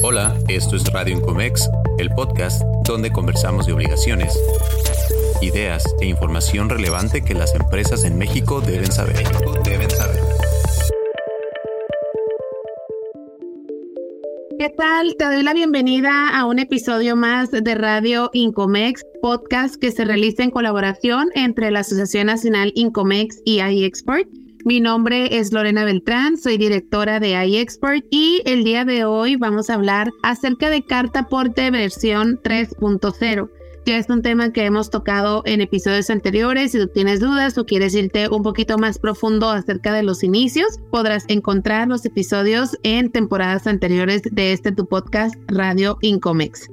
Hola, esto es Radio Incomex, el podcast donde conversamos de obligaciones, ideas e información relevante que las empresas en México deben saber. ¿Qué tal? Te doy la bienvenida a un episodio más de Radio Incomex, podcast que se realiza en colaboración entre la Asociación Nacional Incomex y iExport. Mi nombre es Lorena Beltrán, soy directora de iExport y el día de hoy vamos a hablar acerca de carta aporte versión 3.0. Ya es un tema que hemos tocado en episodios anteriores. Si tú tienes dudas o quieres irte un poquito más profundo acerca de los inicios, podrás encontrar los episodios en temporadas anteriores de este tu podcast Radio Incomex.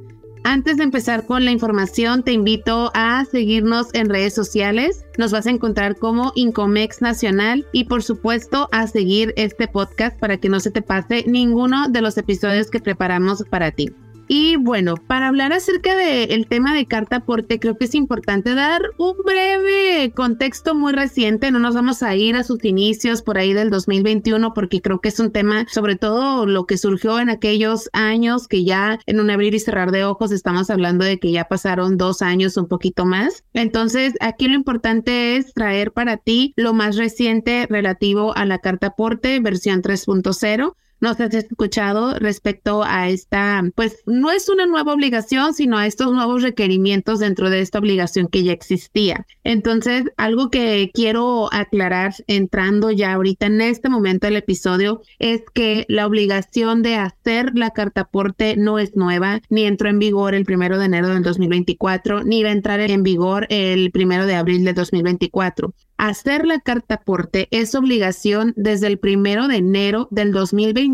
Antes de empezar con la información, te invito a seguirnos en redes sociales. Nos vas a encontrar como Incomex Nacional y por supuesto a seguir este podcast para que no se te pase ninguno de los episodios que preparamos para ti. Y bueno, para hablar acerca del tema de carta aporte, creo que es importante dar un breve contexto muy reciente. No nos vamos a ir a sus inicios por ahí del 2021 porque creo que es un tema, sobre todo lo que surgió en aquellos años que ya en un abrir y cerrar de ojos estamos hablando de que ya pasaron dos años, un poquito más. Entonces, aquí lo importante es traer para ti lo más reciente relativo a la carta aporte versión 3.0 nos has escuchado respecto a esta, pues no es una nueva obligación, sino a estos nuevos requerimientos dentro de esta obligación que ya existía. Entonces, algo que quiero aclarar entrando ya ahorita en este momento del episodio es que la obligación de hacer la carta aporte no es nueva, ni entró en vigor el primero de enero del 2024, ni va a entrar en vigor el primero de abril de 2024. Hacer la carta aporte es obligación desde el primero de enero del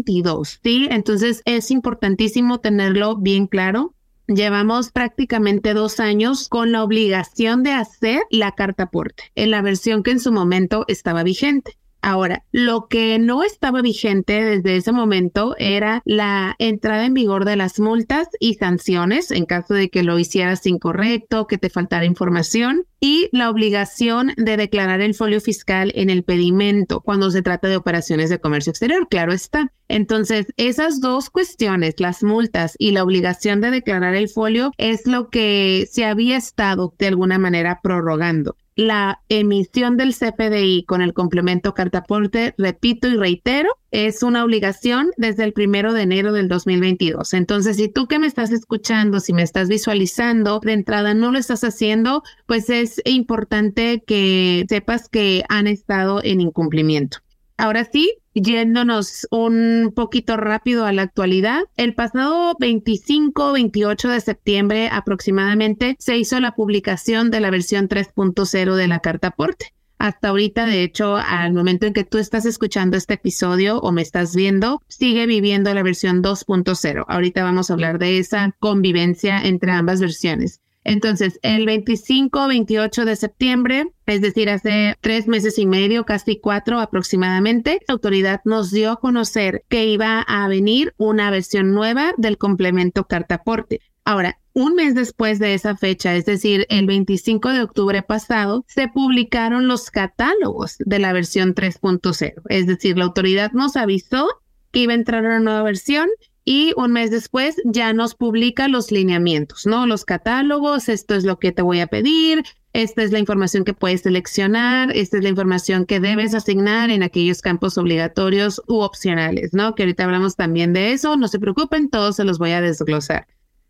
2022, ¿sí? Entonces es importantísimo tenerlo bien claro. Llevamos prácticamente dos años con la obligación de hacer la carta aporte en la versión que en su momento estaba vigente. Ahora, lo que no estaba vigente desde ese momento era la entrada en vigor de las multas y sanciones en caso de que lo hicieras incorrecto, que te faltara información y la obligación de declarar el folio fiscal en el pedimento cuando se trata de operaciones de comercio exterior, claro está. Entonces, esas dos cuestiones, las multas y la obligación de declarar el folio, es lo que se había estado de alguna manera prorrogando la emisión del CFDI con el complemento cartaporte, repito y reitero, es una obligación desde el primero de enero del 2022. Entonces, si tú que me estás escuchando, si me estás visualizando, de entrada no lo estás haciendo, pues es importante que sepas que han estado en incumplimiento. Ahora sí, yéndonos un poquito rápido a la actualidad, el pasado 25-28 de septiembre aproximadamente se hizo la publicación de la versión 3.0 de la carta aporte. Hasta ahorita, de hecho, al momento en que tú estás escuchando este episodio o me estás viendo, sigue viviendo la versión 2.0. Ahorita vamos a hablar de esa convivencia entre ambas versiones. Entonces, el 25-28 de septiembre, es decir, hace tres meses y medio, casi cuatro aproximadamente, la autoridad nos dio a conocer que iba a venir una versión nueva del complemento cartaporte. Ahora, un mes después de esa fecha, es decir, el 25 de octubre pasado, se publicaron los catálogos de la versión 3.0. Es decir, la autoridad nos avisó que iba a entrar una nueva versión y un mes después ya nos publica los lineamientos, ¿no? Los catálogos, esto es lo que te voy a pedir, esta es la información que puedes seleccionar, esta es la información que debes asignar en aquellos campos obligatorios u opcionales, ¿no? Que ahorita hablamos también de eso, no se preocupen, todos se los voy a desglosar.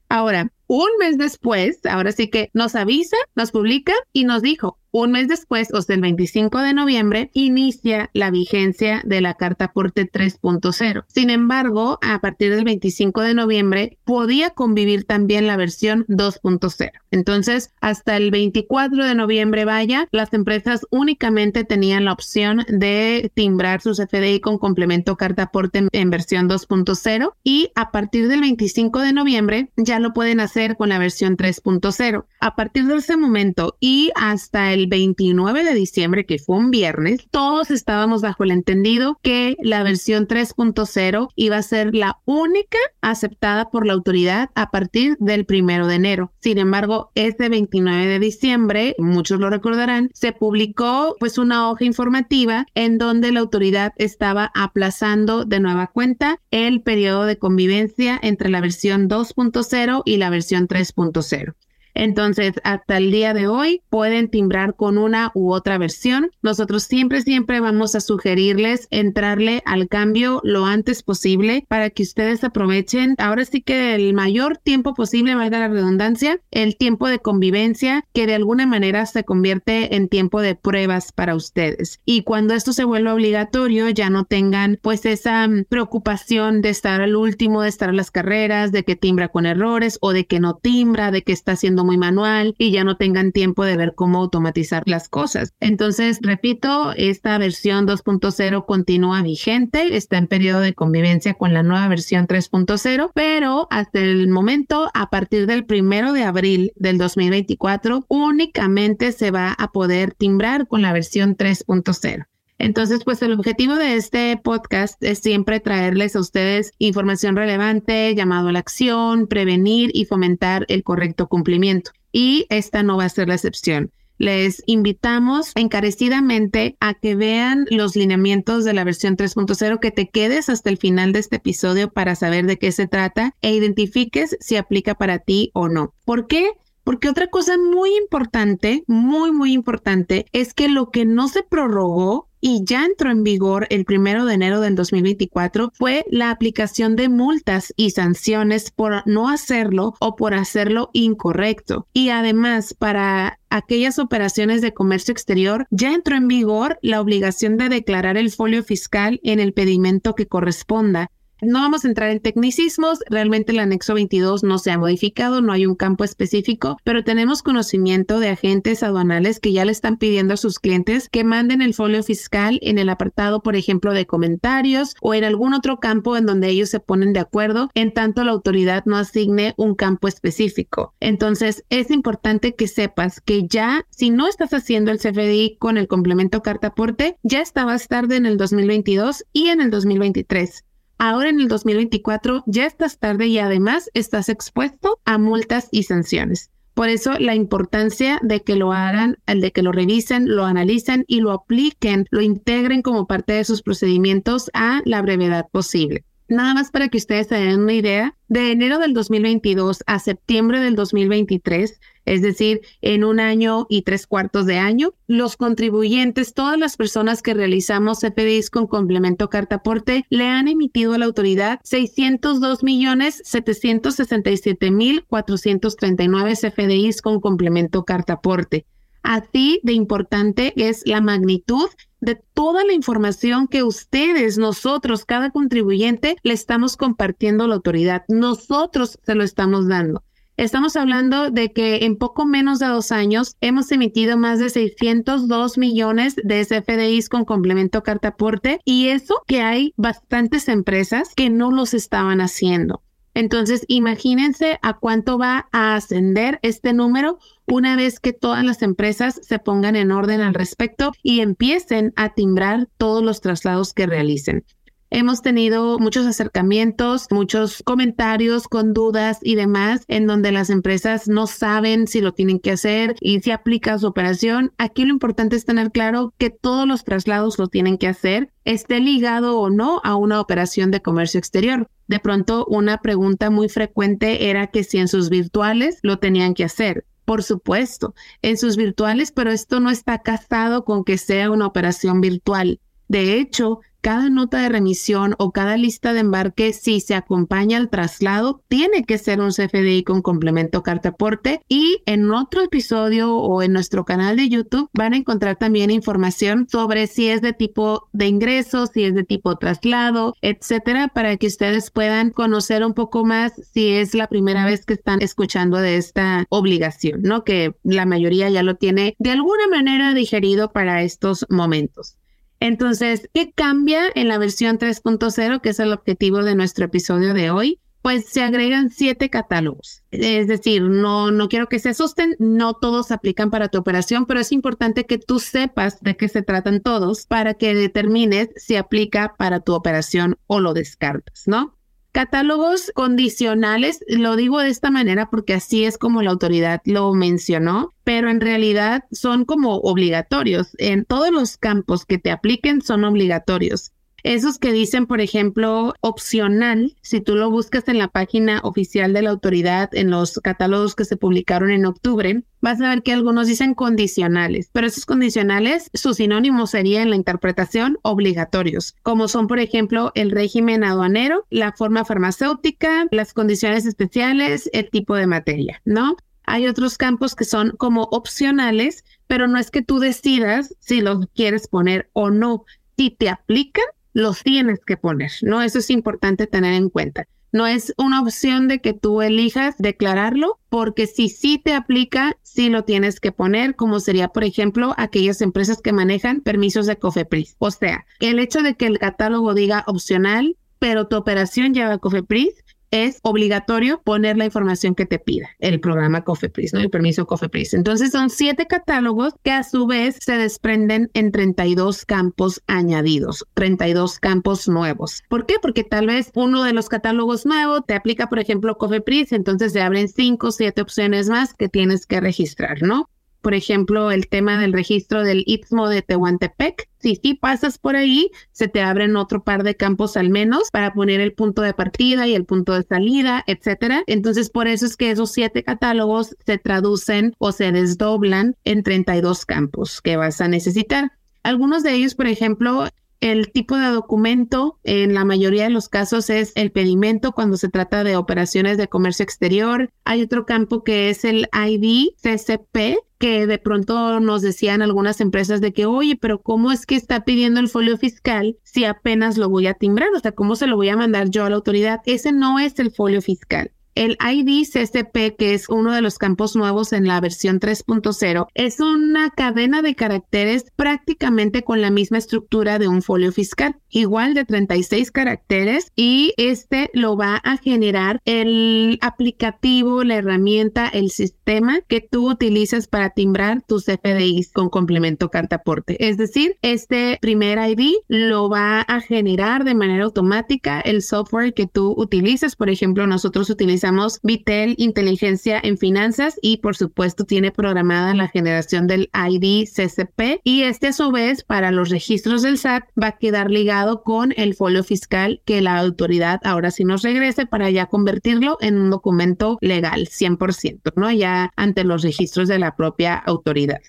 Ahora, un mes después, ahora sí que nos avisa, nos publica y nos dijo, un mes después, o sea, el 25 de noviembre, inicia la vigencia de la carta aporte 3.0. Sin embargo, a partir del 25 de noviembre podía convivir también la versión 2.0. Entonces, hasta el 24 de noviembre, vaya, las empresas únicamente tenían la opción de timbrar sus FDI con complemento carta aporte en, versión 2.0 y a partir del 25 de noviembre ya lo pueden hacer hacer con la versión 3.0. A partir de ese momento y hasta el 29 de diciembre, que fue un viernes, todos estábamos bajo el entendido que la versión 3.0 iba a ser la única aceptada por la autoridad a partir del primero de enero. Sin embargo, este 29 de diciembre, muchos lo recordarán, se publicó pues una hoja informativa en donde la autoridad estaba aplazando de nueva cuenta el periodo de convivencia entre la versión 2.0 y la versión 3.0. Entonces, hasta el día de hoy pueden timbrar con una u otra versión. Nosotros siempre, siempre vamos a sugerirles entrarle al cambio lo antes posible para que ustedes aprovechen ahora sí que el mayor tiempo posible, valga la redundancia, el tiempo de convivencia que de alguna manera se convierte en tiempo de pruebas para ustedes. Y cuando esto se vuelva obligatorio, ya no tengan pues esa mm, preocupación de estar al último, de estar en las carreras, de que timbra con errores o de que no timbra, de que está haciendo muy manual y ya no tengan tiempo de ver cómo automatizar las cosas. Entonces, repito, esta versión 2.0 continúa vigente, está en periodo de convivencia con la nueva versión 3.0, pero hasta el momento, a partir del primero de abril del 2024, únicamente se va a poder timbrar con la versión 3.0. Entonces, pues el objetivo de este podcast es siempre traerles a ustedes información relevante, llamado a la acción, prevenir y fomentar el correcto cumplimiento. Y esta no va a ser la excepción. Les invitamos encarecidamente a que vean los lineamientos de la versión 3.0, que te quedes hasta el final de este episodio para saber de qué se trata e identifiques si aplica para ti o no. ¿Por qué? Porque otra cosa muy importante, muy, muy importante, es que lo que no se prorrogó y ya entró en vigor el primero de enero del 2024 fue la aplicación de multas y sanciones por no hacerlo o por hacerlo incorrecto. Y además, para aquellas operaciones de comercio exterior, ya entró en vigor la obligación de declarar el folio fiscal en el pedimento que corresponda no vamos a entrar en tecnicismos, realmente el anexo 22 no se ha modificado, no hay un campo específico, pero tenemos conocimiento de agentes aduanales que ya le están pidiendo a sus clientes que manden el folio fiscal en el apartado, por ejemplo, de comentarios o en algún otro campo en donde ellos se ponen de acuerdo, en tanto la autoridad no asigne un campo específico. Entonces, es importante que sepas que ya, si no estás haciendo el CFDI con el complemento carta aporte, ya estabas tarde en el 2022 y en el 2023. Ahora en el 2024 ya estás tarde y además estás expuesto a multas y sanciones. Por eso la importancia de que lo hagan, de que lo revisen, lo analicen y lo apliquen, lo integren como parte de sus procedimientos a la brevedad posible. Nada más para que ustedes se den una idea, de enero del 2022 a septiembre del 2023, es decir, en un año y tres cuartos de año, los contribuyentes, todas las personas que realizamos CFDIs con complemento carta aporte, le han emitido a la autoridad 602 millones 767 mil 439 CFDIs con complemento carta aporte. Así de importante es la magnitud de toda la información que ustedes, nosotros, cada contribuyente, le estamos compartiendo a la autoridad. Nosotros se lo estamos dando. Estamos hablando de que en poco menos de dos años hemos emitido más de 602 millones de SFDIs con complemento carta aporte y eso que hay bastantes empresas que no los estaban haciendo. Entonces, imagínense a cuánto va a ascender este número una vez que todas las empresas se pongan en orden al respecto y empiecen a timbrar todos los traslados que realicen. Hemos tenido muchos acercamientos, muchos comentarios con dudas y demás, en donde las empresas no saben si lo tienen que hacer y si aplica su operación. Aquí lo importante es tener claro que todos los traslados lo tienen que hacer, esté ligado o no a una operación de comercio exterior. De pronto, una pregunta muy frecuente era que si en sus virtuales lo tenían que hacer. Por supuesto, en sus virtuales, pero esto no está casado con que sea una operación virtual. De hecho, cada nota de remisión o cada lista de embarque, si se acompaña al traslado, tiene que ser un CFDI con complemento carta aporte. Y en otro episodio o en nuestro canal de YouTube van a encontrar también información sobre si es de tipo de ingresos, si es de tipo traslado, etcétera, para que ustedes puedan conocer un poco más si es la primera vez que están escuchando de esta obligación, ¿no? Que la mayoría ya lo tiene de alguna manera digerido para estos momentos. Entonces, ¿qué cambia en la versión 3.0, que es el objetivo de nuestro episodio de hoy? pues se agregan siete catálogos. Es decir, no, no quiero que se asusten, no todos aplican para tu operación, pero es importante que tú sepas de qué se tratan todos para que determines si aplica para tu operación o lo descartas, ¿no? Catálogos condicionales, lo digo de esta manera porque así es como la autoridad lo mencionó, pero en realidad son como obligatorios. En todos los campos que te apliquen son obligatorios. Esos que dicen, por ejemplo, opcional, si tú lo buscas en la página oficial de la autoridad, en los catálogos que se publicaron en octubre, vas a ver que algunos dicen condicionales, pero esos condicionales, su sinónimo sería en la interpretación obligatorios, como son, por ejemplo, el régimen aduanero, la forma farmacéutica, las condiciones especiales, el tipo de materia, ¿no? Hay otros campos que son como opcionales, pero no es que tú decidas si los quieres poner o no. Si te aplican, los tienes que poner, ¿no? Eso es importante tener en cuenta. No es una opción de que tú elijas declararlo, porque si sí te aplica, sí lo tienes que poner, como sería, por ejemplo, aquellas empresas que manejan permisos de COFEPRIS. O sea, el hecho de que el catálogo diga opcional, pero tu operación lleva COFEPRIS, es obligatorio poner la información que te pida el programa COFEPRIS, ¿no? El permiso COFEPRIS. Entonces son siete catálogos que a su vez se desprenden en 32 campos añadidos, 32 campos nuevos. ¿Por qué? Porque tal vez uno de los catálogos nuevos te aplica, por ejemplo, COFEPRIS, entonces se abren cinco o siete opciones más que tienes que registrar, ¿no? Por ejemplo, el tema del registro del Istmo de Tehuantepec. Si sí pasas por ahí, se te abren otro par de campos al menos para poner el punto de partida y el punto de salida, etcétera. Entonces, por eso es que esos siete catálogos se traducen o se desdoblan en 32 campos que vas a necesitar. Algunos de ellos, por ejemplo, el tipo de documento en la mayoría de los casos es el pedimento cuando se trata de operaciones de comercio exterior. Hay otro campo que es el ID CCP, que de pronto nos decían algunas empresas de que, oye, pero ¿cómo es que está pidiendo el folio fiscal si apenas lo voy a timbrar? O sea, ¿cómo se lo voy a mandar yo a la autoridad? Ese no es el folio fiscal. El ID CSP, que es uno de los campos nuevos en la versión 3.0, es una cadena de caracteres prácticamente con la misma estructura de un folio fiscal, igual de 36 caracteres y este lo va a generar el aplicativo, la herramienta, el sistema que tú utilizas para timbrar tus FDIs con complemento carta aporte. Es decir, este primer ID lo va a generar de manera automática el software que tú utilizas. Por ejemplo, nosotros utilizamos Vitel Inteligencia en Finanzas y por supuesto tiene programada la generación del ID CCP y este a su vez para los registros del SAT va a quedar ligado con el folio fiscal que la autoridad ahora sí nos regrese para ya convertirlo en un documento legal 100%, ¿no? Ya ante los registros de la propia autoridad.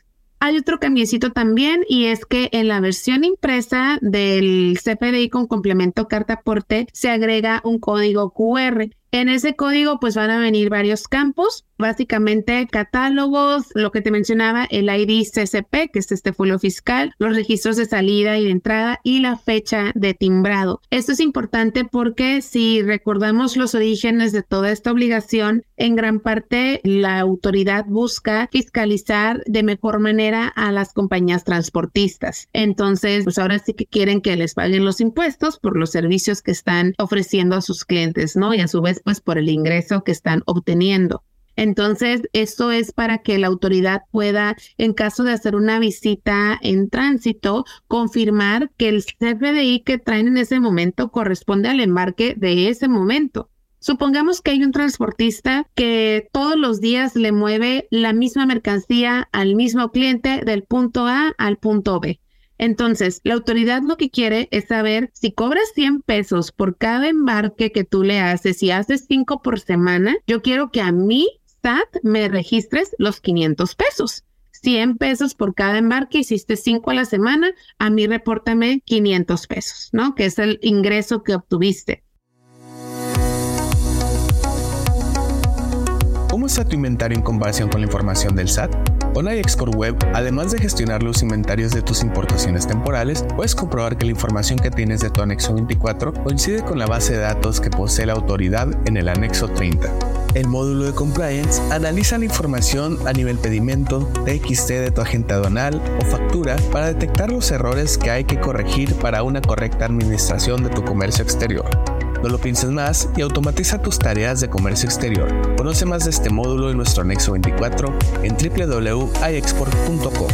Hay otro cambiecito también y es que en la versión impresa del CPDI con complemento carta aporte se agrega un código QR. En ese código pues van a venir varios campos básicamente catálogos, lo que te mencionaba, el ID CCP, que es este folio fiscal, los registros de salida y de entrada y la fecha de timbrado. Esto es importante porque si recordamos los orígenes de toda esta obligación, en gran parte la autoridad busca fiscalizar de mejor manera a las compañías transportistas. Entonces, pues ahora sí que quieren que les paguen los impuestos por los servicios que están ofreciendo a sus clientes, ¿no? Y a su vez, pues por el ingreso que están obteniendo. Entonces, esto es para que la autoridad pueda, en caso de hacer una visita en tránsito, confirmar que el CFDI que traen en ese momento corresponde al embarque de ese momento. Supongamos que hay un transportista que todos los días le mueve la misma mercancía al mismo cliente del punto A al punto B. Entonces, la autoridad lo que quiere es saber si cobras 100 pesos por cada embarque que tú le haces y haces 5 por semana, yo quiero que a mí me registres los 500 pesos. 100 pesos por cada embarque, hiciste 5 a la semana, a mí repórtame 500 pesos, ¿no? Que es el ingreso que obtuviste. ¿Cómo está tu inventario en comparación con la información del SAT? Con iExport Web, además de gestionar los inventarios de tus importaciones temporales, puedes comprobar que la información que tienes de tu anexo 24 coincide con la base de datos que posee la autoridad en el anexo 30. El módulo de compliance analiza la información a nivel pedimento, TXT de tu agente aduanal o factura para detectar los errores que hay que corregir para una correcta administración de tu comercio exterior. No lo pienses más y automatiza tus tareas de comercio exterior. Conoce más de este módulo en nuestro anexo 24 en www.iexport.com.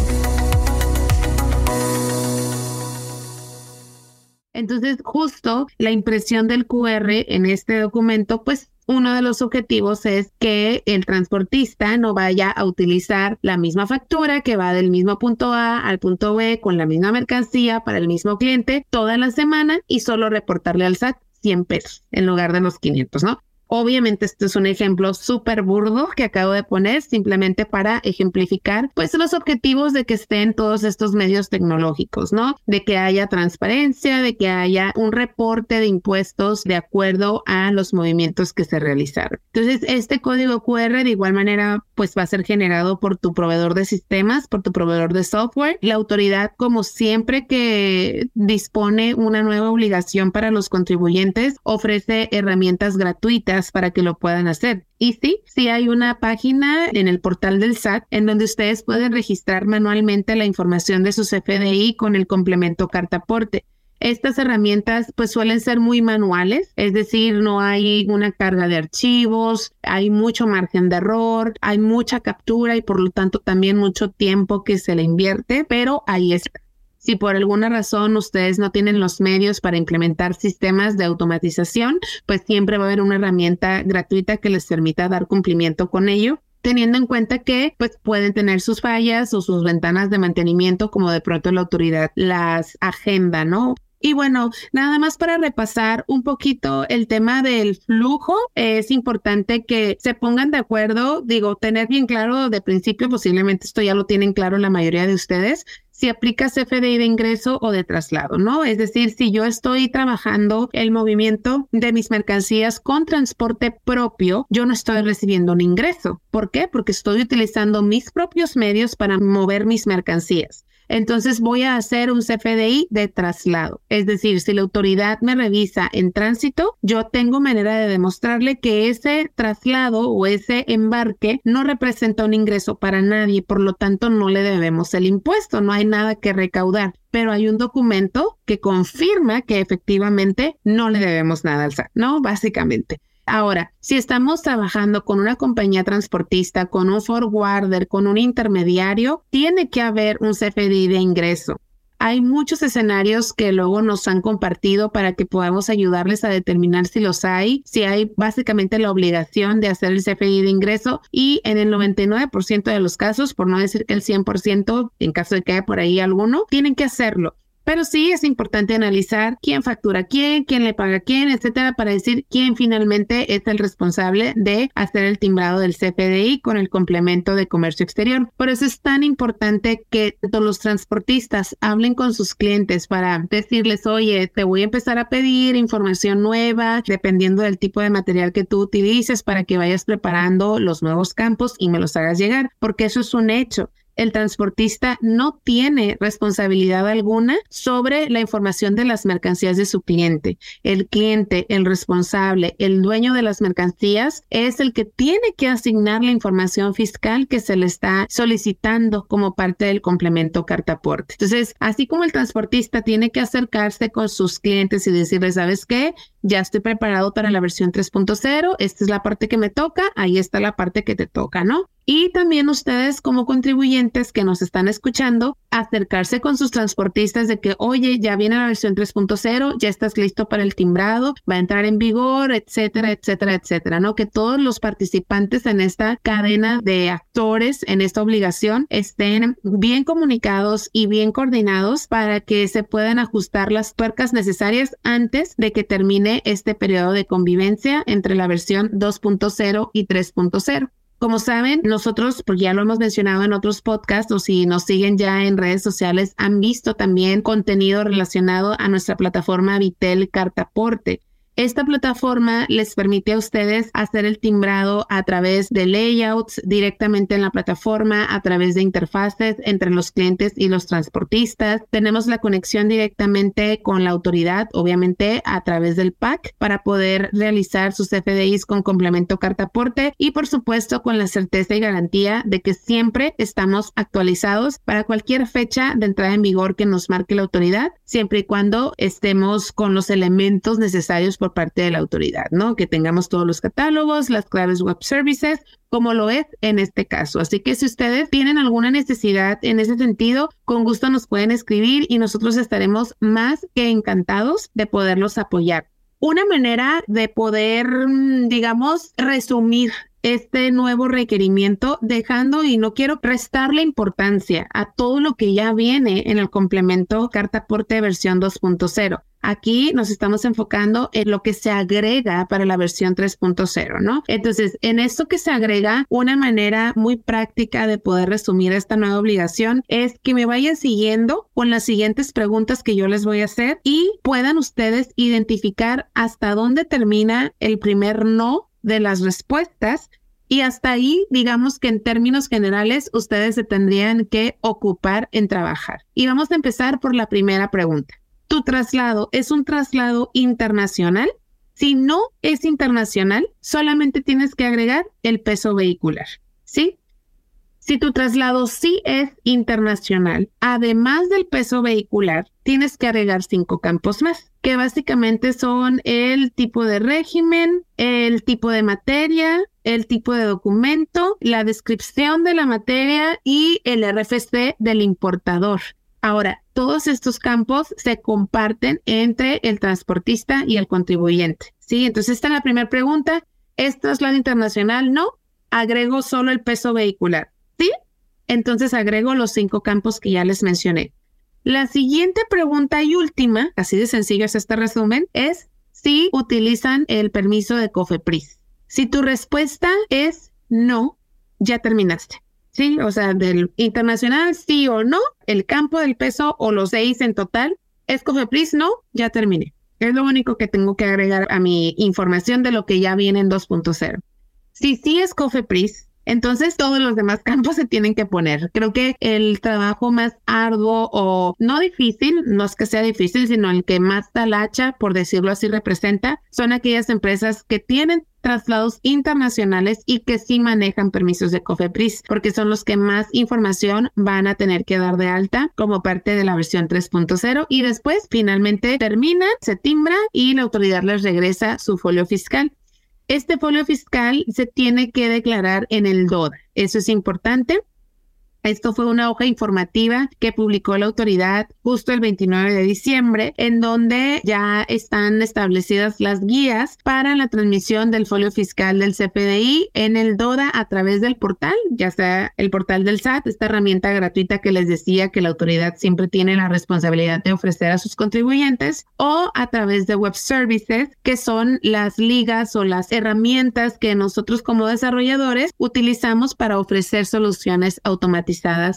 Entonces, justo la impresión del QR en este documento, pues uno de los objetivos es que el transportista no vaya a utilizar la misma factura que va del mismo punto A al punto B con la misma mercancía para el mismo cliente toda la semana y solo reportarle al SAT 100 pesos en lugar de los 500, ¿no? Obviamente este es un ejemplo súper burdo que acabo de poner simplemente para ejemplificar pues los objetivos de que estén todos estos medios tecnológicos, ¿no? De que haya transparencia, de que haya un reporte de impuestos de acuerdo a los movimientos que se realizaron. Entonces, este código QR de igual manera pues va a ser generado por tu proveedor de sistemas, por tu proveedor de software. La autoridad, como siempre que dispone una nueva obligación para los contribuyentes, ofrece herramientas gratuitas para que lo puedan hacer. Y sí, sí hay una página en el portal del SAT en donde ustedes pueden registrar manualmente la información de sus FDI con el complemento cartaporte. Estas herramientas pues suelen ser muy manuales, es decir, no hay una carga de archivos, hay mucho margen de error, hay mucha captura y por lo tanto también mucho tiempo que se le invierte, pero ahí está. Si por alguna razón ustedes no tienen los medios para implementar sistemas de automatización, pues siempre va a haber una herramienta gratuita que les permita dar cumplimiento con ello teniendo en cuenta que pues pueden tener sus fallas o sus ventanas de mantenimiento como de pronto la autoridad las agenda, ¿no? Y bueno, nada más para repasar un poquito el tema del flujo, es importante que se pongan de acuerdo, digo, tener bien claro de principio, posiblemente esto ya lo tienen claro la mayoría de ustedes, si aplicas FDI de ingreso o de traslado, ¿no? Es decir, si yo estoy trabajando el movimiento de mis mercancías con transporte propio, yo no estoy recibiendo un ingreso. ¿Por qué? Porque estoy utilizando mis propios medios para mover mis mercancías entonces voy a hacer un CFDI de traslado. Es decir, si la autoridad me revisa en tránsito, yo tengo manera de demostrarle que ese traslado o ese embarque no representa un ingreso para nadie, por lo tanto no le debemos el impuesto, no hay nada que recaudar pero hay un documento que confirma que efectivamente no le debemos nada al SAT, ¿no? Básicamente. Ahora, si estamos trabajando con una compañía transportista, con un forwarder, con un intermediario, tiene que haber un CFDI de ingreso. Hay muchos escenarios que luego nos han compartido para que podamos ayudarles a determinar si los hay, si hay básicamente la obligación de hacer el CFDI de ingreso y en el 99% de los casos, por no decir que el 100%, en caso de que haya por ahí alguno, tienen que hacerlo. Pero sí es importante analizar quién factura quién, quién le paga quién, etcétera, para decir quién finalmente es el responsable de hacer el timbrado del CFDI con el complemento de comercio exterior. Por eso es tan importante que los transportistas hablen con sus clientes para decirles, oye, te voy a empezar a pedir información nueva, dependiendo del tipo de material que tú utilices para que vayas preparando los nuevos campos y me los hagas llegar, porque eso es un hecho el transportista no tiene responsabilidad alguna sobre la información de las mercancías de su cliente. El cliente, el responsable, el dueño de las mercancías es el que tiene que asignar la información fiscal que se le está solicitando como parte del complemento cartaporte. Entonces, así como el transportista tiene que acercarse con sus clientes y decirles, ¿sabes qué? Ya estoy preparado para la versión 3.0, esta es la parte que me toca, ahí está la parte que te toca, ¿no? Y también ustedes como contribuyentes que nos están escuchando, acercarse con sus transportistas de que, oye, ya viene la versión 3.0, ya estás listo para el timbrado, va a entrar en vigor, etcétera, etcétera, etcétera, ¿no? Que todos los participantes en esta cadena de actores, en esta obligación, estén bien comunicados y bien coordinados para que se puedan ajustar las tuercas necesarias antes de que termine este periodo de convivencia entre la versión 2.0 y 3.0. Como saben, nosotros, porque ya lo hemos mencionado en otros podcasts o si nos siguen ya en redes sociales, han visto también contenido relacionado a nuestra plataforma Vitel Cartaporte. Esta plataforma les permite a ustedes hacer el timbrado a través de layouts directamente en la plataforma, a través de interfaces entre los clientes y los transportistas. Tenemos la conexión directamente con la autoridad, obviamente a través del PAC, para poder realizar sus FDIs con complemento cartaporte y por supuesto con la certeza y garantía de que siempre estamos actualizados para cualquier fecha de entrada en vigor que nos marque la autoridad, siempre y cuando estemos con los elementos necesarios por parte de la autoridad, ¿no? Que tengamos todos los catálogos, las claves web services, como lo es en este caso. Así que si ustedes tienen alguna necesidad en ese sentido, con gusto nos pueden escribir y nosotros estaremos más que encantados de poderlos apoyar. Una manera de poder, mm, digamos, resumir este nuevo requerimiento, dejando y no quiero prestarle importancia a todo lo que ya viene en el complemento Carta Aporte versión 2.0. Aquí nos estamos enfocando en lo que se agrega para la versión 3.0, ¿no? Entonces, en esto que se agrega, una manera muy práctica de poder resumir esta nueva obligación es que me vayan siguiendo con las siguientes preguntas que yo les voy a hacer y puedan ustedes identificar hasta dónde termina el primer no de las respuestas y hasta ahí, digamos que en términos generales, ustedes se tendrían que ocupar en trabajar. Y vamos a empezar por la primera pregunta. ¿Tu traslado es un traslado internacional? Si no es internacional, solamente tienes que agregar el peso vehicular. ¿Sí? Si tu traslado sí es internacional, además del peso vehicular, tienes que agregar cinco campos más, que básicamente son el tipo de régimen, el tipo de materia, el tipo de documento, la descripción de la materia y el RFC del importador. Ahora, todos estos campos se comparten entre el transportista y el contribuyente. Sí, entonces esta es la primera pregunta. ¿Es traslado internacional? No. Agrego solo el peso vehicular. ¿Sí? Entonces agrego los cinco campos que ya les mencioné. La siguiente pregunta y última, así de sencillo es este resumen, es si utilizan el permiso de COFEPRIS. Si tu respuesta es no, ya terminaste. Sí, o sea, del internacional sí o no, el campo del peso o los seis en total, es COFEPRIS, no, ya terminé. Es lo único que tengo que agregar a mi información de lo que ya viene en 2.0. Si sí es COFEPRIS, entonces todos los demás campos se tienen que poner. Creo que el trabajo más arduo o no difícil, no es que sea difícil, sino el que más talacha, por decirlo así, representa, son aquellas empresas que tienen traslados internacionales y que sí manejan permisos de COFEPRIS, porque son los que más información van a tener que dar de alta como parte de la versión 3.0 y después finalmente terminan, se timbra y la autoridad les regresa su folio fiscal. Este folio fiscal se tiene que declarar en el DOD. Eso es importante. Esto fue una hoja informativa que publicó la autoridad justo el 29 de diciembre, en donde ya están establecidas las guías para la transmisión del folio fiscal del CPDI en el DODA a través del portal, ya sea el portal del SAT, esta herramienta gratuita que les decía que la autoridad siempre tiene la responsabilidad de ofrecer a sus contribuyentes, o a través de web services, que son las ligas o las herramientas que nosotros como desarrolladores utilizamos para ofrecer soluciones automáticas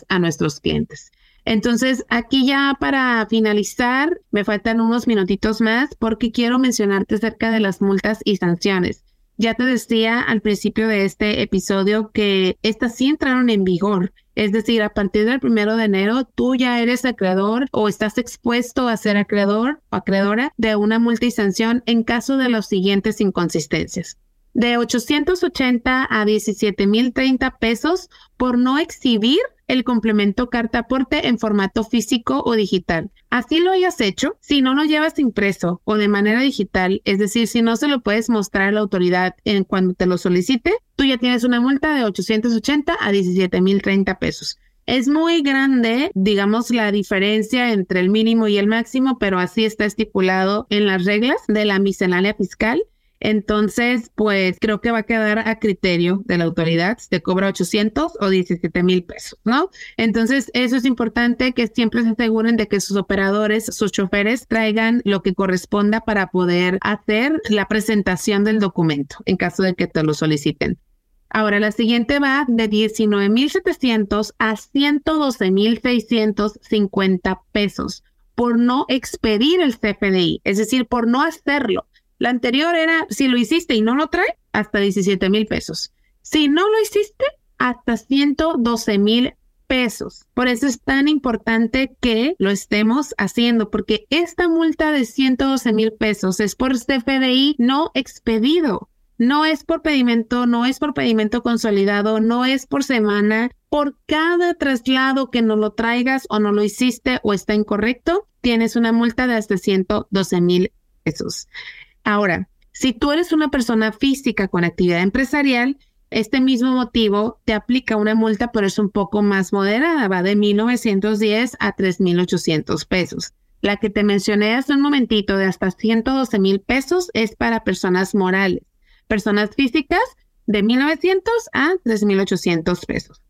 a nuestros clientes. Entonces, aquí ya para finalizar, me faltan unos minutitos más porque quiero mencionarte acerca de las multas y sanciones. Ya te decía al principio de este episodio que estas sí entraron en vigor. Es decir, a partir del primero de enero, tú ya eres acreedor o estás expuesto a ser acreedor o acreedora de una multa y sanción en caso de las siguientes inconsistencias de 880 a 17.030 pesos por no exhibir el complemento carta aporte en formato físico o digital. Así lo hayas hecho, si no lo llevas impreso o de manera digital, es decir, si no se lo puedes mostrar a la autoridad en cuando te lo solicite, tú ya tienes una multa de 880 a 17.030 pesos. Es muy grande, digamos, la diferencia entre el mínimo y el máximo, pero así está estipulado en las reglas de la miscelánea fiscal entonces, pues creo que va a quedar a criterio de la autoridad te cobra 800 o 17 mil pesos, ¿no? Entonces, eso es importante que siempre se aseguren de que sus operadores, sus choferes traigan lo que corresponda para poder hacer la presentación del documento en caso de que te lo soliciten. Ahora, la siguiente va de 19.700 a 112.650 pesos por no expedir el CFDI, es decir, por no hacerlo. La anterior era, si lo hiciste y no lo trae, hasta 17 mil pesos. Si no lo hiciste, hasta 112 mil pesos. Por eso es tan importante que lo estemos haciendo, porque esta multa de 112 mil pesos es por CFDI no expedido. No es por pedimento, no es por pedimento consolidado, no es por semana. Por cada traslado que no lo traigas o no lo hiciste o está incorrecto, tienes una multa de hasta 112 mil pesos. Ahora, si tú eres una persona física con actividad empresarial, este mismo motivo te aplica una multa, pero es un poco más moderada, va de 1.910 a 3.800 pesos. La que te mencioné hace un momentito de hasta 112 mil pesos es para personas morales. Personas físicas de 1.900 a 3.800 pesos.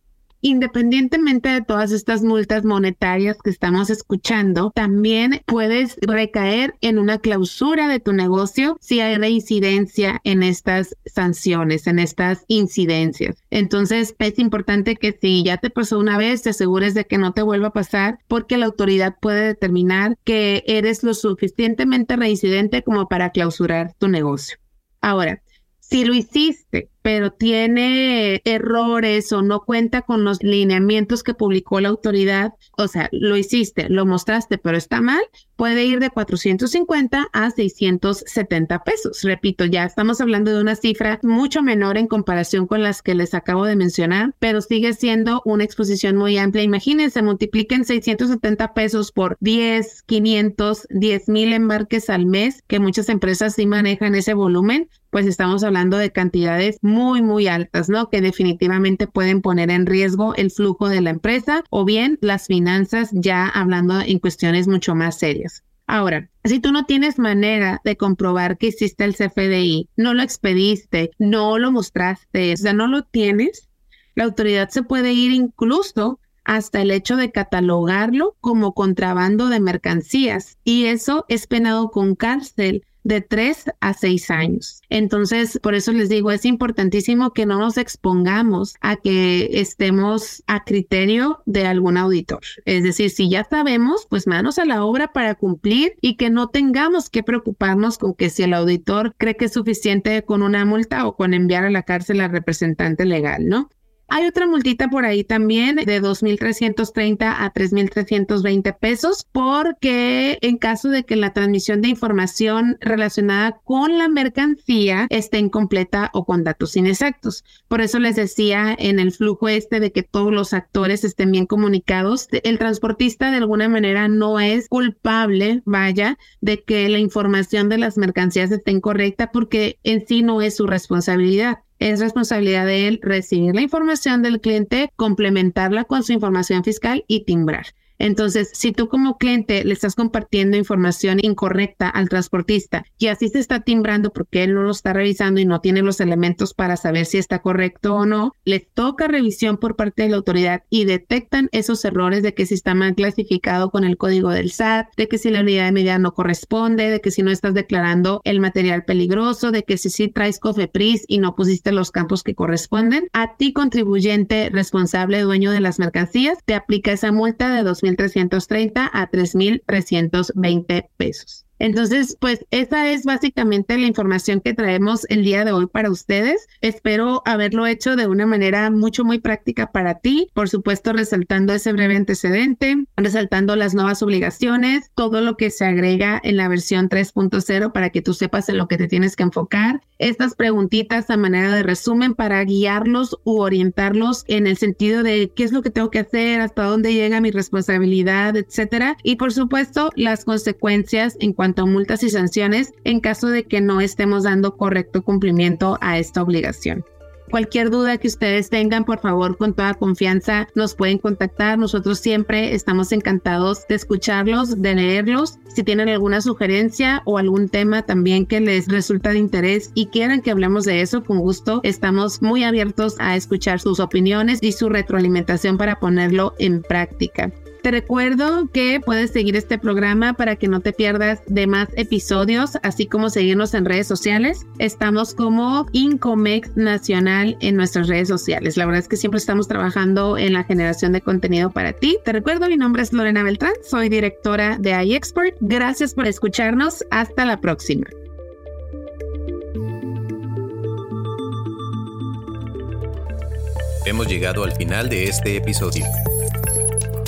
Independientemente de todas estas multas monetarias que estamos escuchando, también puedes recaer en una clausura de tu negocio si hay reincidencia en estas sanciones, en estas incidencias. Entonces, es importante que si ya te pasó una vez, te asegures de que no te vuelva a pasar porque la autoridad puede determinar que eres lo suficientemente reincidente como para clausurar tu negocio. Ahora, si lo hiciste, pero tiene errores o no cuenta con los lineamientos que publicó la autoridad, o sea, lo hiciste, lo mostraste, pero está mal, puede ir de 450 a 670 pesos. Repito, ya estamos hablando de una cifra mucho menor en comparación con las que les acabo de mencionar, pero sigue siendo una exposición muy amplia. Imagínense, multipliquen 670 pesos por 10, 500, 10 mil embarques al mes, que muchas empresas sí manejan ese volumen, pues estamos hablando de cantidades muy altas, ¿no? Que definitivamente pueden poner en riesgo el flujo de la empresa o bien las finanzas, ya hablando en cuestiones mucho más serias. Ahora, si tú no tienes manera de comprobar que hiciste el CFDI, no lo expediste, no lo mostraste, o sea, no lo tienes, la autoridad se puede ir incluso hasta el hecho de catalogarlo como contrabando de mercancías y eso es penado con cárcel de tres a seis años. Entonces, por eso les digo, es importantísimo que no nos expongamos a que estemos a criterio de algún auditor. Es decir, si ya sabemos, pues manos a la obra para cumplir y que no tengamos que preocuparnos con que si el auditor cree que es suficiente con una multa o con enviar a la cárcel al representante legal, ¿no? Hay otra multita por ahí también de 2.330 a 3.320 pesos porque en caso de que la transmisión de información relacionada con la mercancía esté incompleta o con datos inexactos. Por eso les decía en el flujo este de que todos los actores estén bien comunicados, el transportista de alguna manera no es culpable, vaya, de que la información de las mercancías esté incorrecta porque en sí no es su responsabilidad es responsabilidad de él recibir la información del cliente, complementarla con su información fiscal y timbrar. Entonces, si tú como cliente le estás compartiendo información incorrecta al transportista y así se está timbrando porque él no lo está revisando y no tiene los elementos para saber si está correcto o no, les toca revisión por parte de la autoridad y detectan esos errores de que si está mal clasificado con el código del SAT, de que si la unidad de medida no corresponde, de que si no estás declarando el material peligroso, de que si sí traes COFEPRIS y no pusiste los campos que corresponden, a ti contribuyente responsable dueño de las mercancías te aplica esa multa de 2.000 330 a 3.320 pesos. Entonces, pues esa es básicamente la información que traemos el día de hoy para ustedes. Espero haberlo hecho de una manera mucho, muy práctica para ti. Por supuesto, resaltando ese breve antecedente, resaltando las nuevas obligaciones, todo lo que se agrega en la versión 3.0 para que tú sepas en lo que te tienes que enfocar. Estas preguntitas a manera de resumen para guiarlos u orientarlos en el sentido de qué es lo que tengo que hacer, hasta dónde llega mi responsabilidad, etcétera. Y por supuesto, las consecuencias en cuanto multas y sanciones en caso de que no estemos dando correcto cumplimiento a esta obligación. Cualquier duda que ustedes tengan, por favor, con toda confianza nos pueden contactar. Nosotros siempre estamos encantados de escucharlos, de leerlos. Si tienen alguna sugerencia o algún tema también que les resulta de interés y quieran que hablemos de eso, con gusto estamos muy abiertos a escuchar sus opiniones y su retroalimentación para ponerlo en práctica. Te recuerdo que puedes seguir este programa para que no te pierdas de más episodios, así como seguirnos en redes sociales. Estamos como Incomex Nacional en nuestras redes sociales. La verdad es que siempre estamos trabajando en la generación de contenido para ti. Te recuerdo, mi nombre es Lorena Beltrán, soy directora de iExpert. Gracias por escucharnos. Hasta la próxima. Hemos llegado al final de este episodio.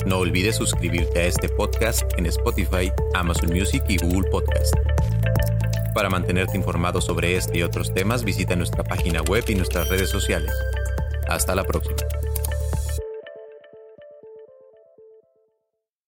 No olvides suscribirte a este podcast en Spotify, Amazon Music y Google Podcast. Para mantenerte informado sobre este y otros temas, visita nuestra página web y nuestras redes sociales. Hasta la próxima.